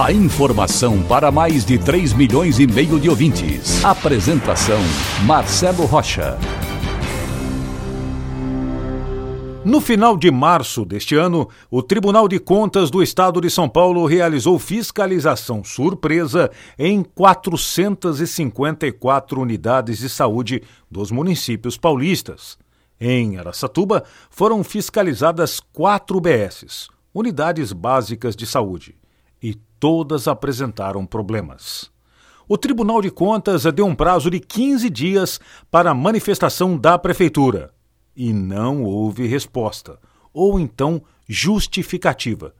A informação para mais de 3 milhões e meio de ouvintes. Apresentação Marcelo Rocha. No final de março deste ano, o Tribunal de Contas do Estado de São Paulo realizou fiscalização surpresa em 454 unidades de saúde dos municípios paulistas. Em Aracatuba, foram fiscalizadas quatro UBSs, Unidades Básicas de Saúde, e todas apresentaram problemas. O Tribunal de Contas deu um prazo de 15 dias para a manifestação da Prefeitura e não houve resposta, ou então justificativa.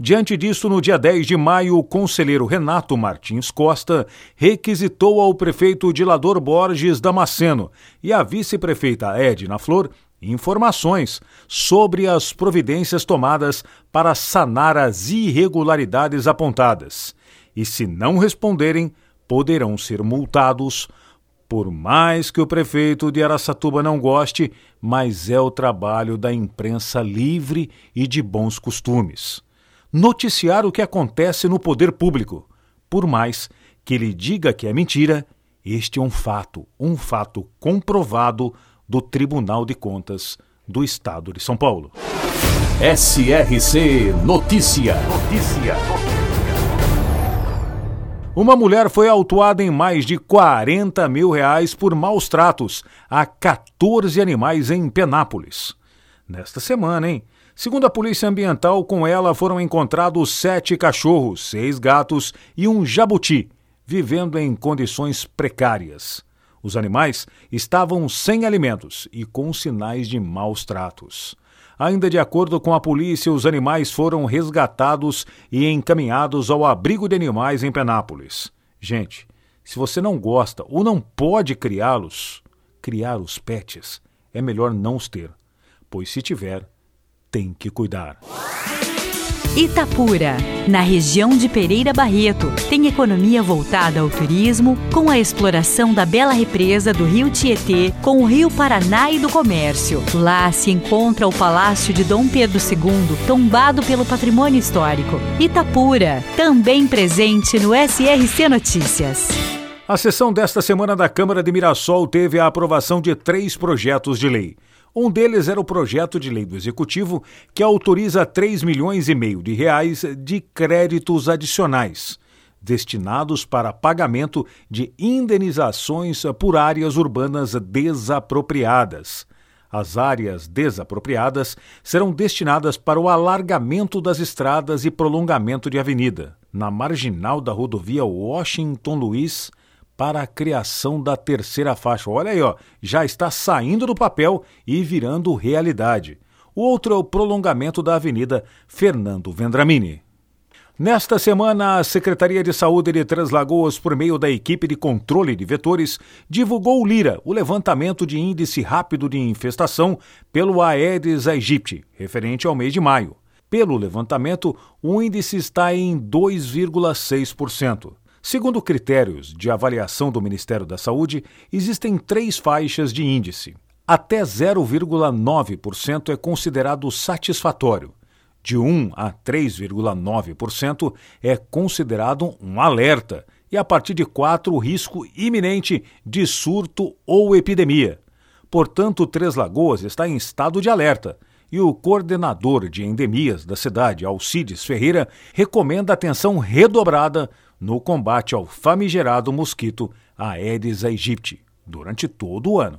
Diante disso, no dia 10 de maio, o conselheiro Renato Martins Costa requisitou ao prefeito Dilador Borges Damasceno e à vice-prefeita Edna Flor informações sobre as providências tomadas para sanar as irregularidades apontadas. E se não responderem, poderão ser multados por mais que o prefeito de Araçatuba não goste, mas é o trabalho da imprensa livre e de bons costumes. Noticiar o que acontece no poder público. Por mais que ele diga que é mentira, este é um fato, um fato comprovado do Tribunal de Contas do Estado de São Paulo. SRC Notícia. Notícia. Uma mulher foi autuada em mais de 40 mil reais por maus tratos a 14 animais em Penápolis. Nesta semana, hein? Segundo a Polícia Ambiental, com ela foram encontrados sete cachorros, seis gatos e um jabuti, vivendo em condições precárias. Os animais estavam sem alimentos e com sinais de maus tratos. Ainda de acordo com a polícia, os animais foram resgatados e encaminhados ao abrigo de animais em Penápolis. Gente, se você não gosta ou não pode criá-los, criar os pets, é melhor não os ter, pois se tiver, tem que cuidar. Itapura, na região de Pereira Barreto, tem economia voltada ao turismo, com a exploração da bela represa do Rio Tietê com o Rio Paraná e do comércio. Lá se encontra o Palácio de Dom Pedro II, tombado pelo patrimônio histórico. Itapura, também presente no SRC Notícias. A sessão desta semana da Câmara de Mirassol teve a aprovação de três projetos de lei. Um deles era o projeto de lei do Executivo que autoriza 3 milhões e meio de reais de créditos adicionais destinados para pagamento de indenizações por áreas urbanas desapropriadas. As áreas desapropriadas serão destinadas para o alargamento das estradas e prolongamento de avenida. Na marginal da rodovia Washington Luiz, para a criação da terceira faixa. Olha aí, ó, já está saindo do papel e virando realidade. O outro é o prolongamento da Avenida Fernando Vendramini. Nesta semana, a Secretaria de Saúde de Três Lagoas, por meio da equipe de controle de vetores, divulgou o LIRA, o levantamento de índice rápido de infestação pelo Aedes aegypti, referente ao mês de maio. Pelo levantamento, o índice está em 2,6%. Segundo critérios de avaliação do Ministério da Saúde, existem três faixas de índice. Até 0,9% é considerado satisfatório. De 1 a 3,9% é considerado um alerta. E a partir de 4, o risco iminente de surto ou epidemia. Portanto, Três Lagoas está em estado de alerta e o coordenador de endemias da cidade, Alcides Ferreira, recomenda atenção redobrada no combate ao famigerado mosquito Aedes aegypti durante todo o ano.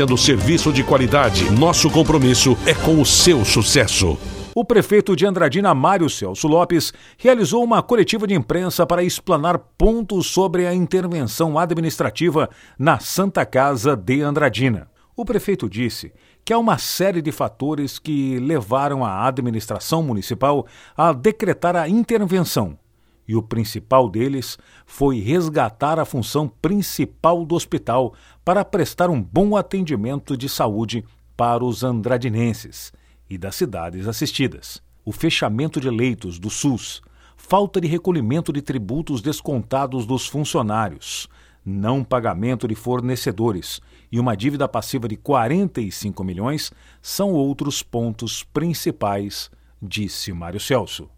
oferecendo serviço de qualidade. Nosso compromisso é com o seu sucesso. O prefeito de Andradina, Mário Celso Lopes, realizou uma coletiva de imprensa para explanar pontos sobre a intervenção administrativa na Santa Casa de Andradina. O prefeito disse que há uma série de fatores que levaram a administração municipal a decretar a intervenção, e o principal deles foi resgatar a função principal do hospital para prestar um bom atendimento de saúde para os andradinenses e das cidades assistidas. O fechamento de leitos do SUS, falta de recolhimento de tributos descontados dos funcionários, não pagamento de fornecedores e uma dívida passiva de 45 milhões são outros pontos principais, disse Mário Celso.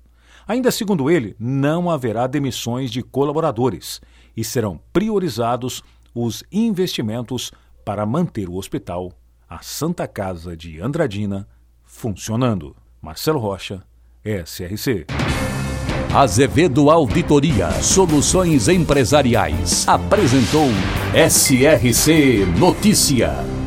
Ainda segundo ele, não haverá demissões de colaboradores e serão priorizados os investimentos para manter o hospital, a Santa Casa de Andradina, funcionando. Marcelo Rocha, SRC. Azevedo Auditoria Soluções Empresariais apresentou SRC Notícia.